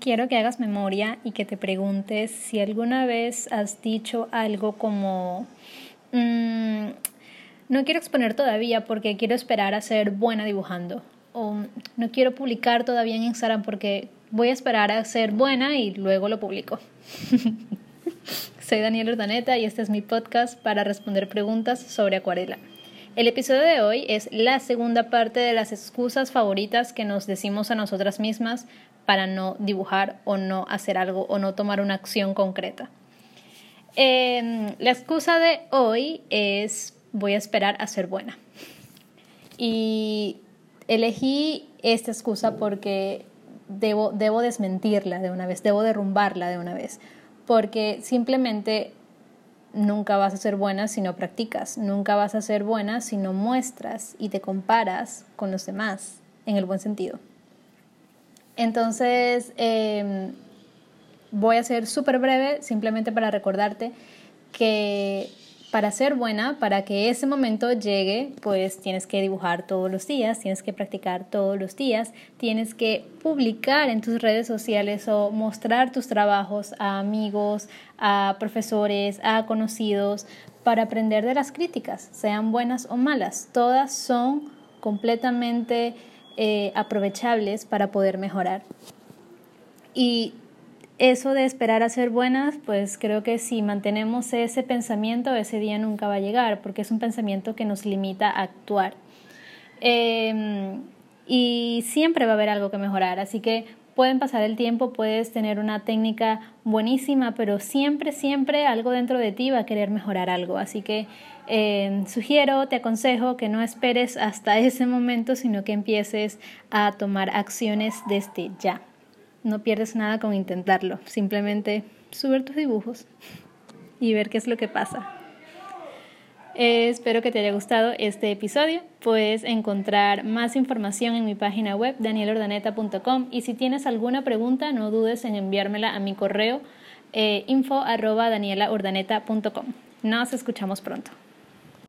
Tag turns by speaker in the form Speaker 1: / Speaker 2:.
Speaker 1: quiero que hagas memoria y que te preguntes si alguna vez has dicho algo como, mm, no quiero exponer todavía porque quiero esperar a ser buena dibujando, o no quiero publicar todavía en Instagram porque voy a esperar a ser buena y luego lo publico. Soy Daniel Urdaneta y este es mi podcast para responder preguntas sobre acuarela. El episodio de hoy es la segunda parte de las excusas favoritas que nos decimos a nosotras mismas para no dibujar o no hacer algo o no tomar una acción concreta. Em, la excusa de hoy es voy a esperar a ser buena. Y elegí esta excusa porque debo, debo desmentirla de una vez, debo derrumbarla de una vez, porque simplemente nunca vas a ser buena si no practicas, nunca vas a ser buena si no muestras y te comparas con los demás, en el buen sentido. Entonces, em, voy a ser súper breve, simplemente para recordarte que para ser buena, para que ese momento llegue, pues tienes que dibujar todos los días, tienes que practicar todos los días, tienes que publicar en tus redes sociales o mostrar tus trabajos a amigos, a profesores, a conocidos, para aprender de las críticas, sean buenas o malas. Todas son completamente eh, aprovechables para poder mejorar. Y eso de esperar a ser buenas, pues creo que si mantenemos ese pensamiento, ese día nunca va a llegar, porque es un pensamiento que nos limita a actuar. Em, y siempre va a haber algo que mejorar, así que pueden pasar el tiempo, puedes tener una técnica buenísima, pero siempre, siempre algo dentro de ti va a querer mejorar algo. Así que eh, sugiero, te aconsejo que no esperes hasta ese momento, sino que empieces a tomar acciones desde ya. No pierdes nada con intentarlo, simplemente subir tus dibujos y ver qué es lo que pasa. espero que te haya gustado este episodio. Puedes encontrar más información en mi página web danielordaneta.com y si tienes alguna pregunta no dudes en enviármela a mi correo eh, info arroba. Nos escuchamos pronto.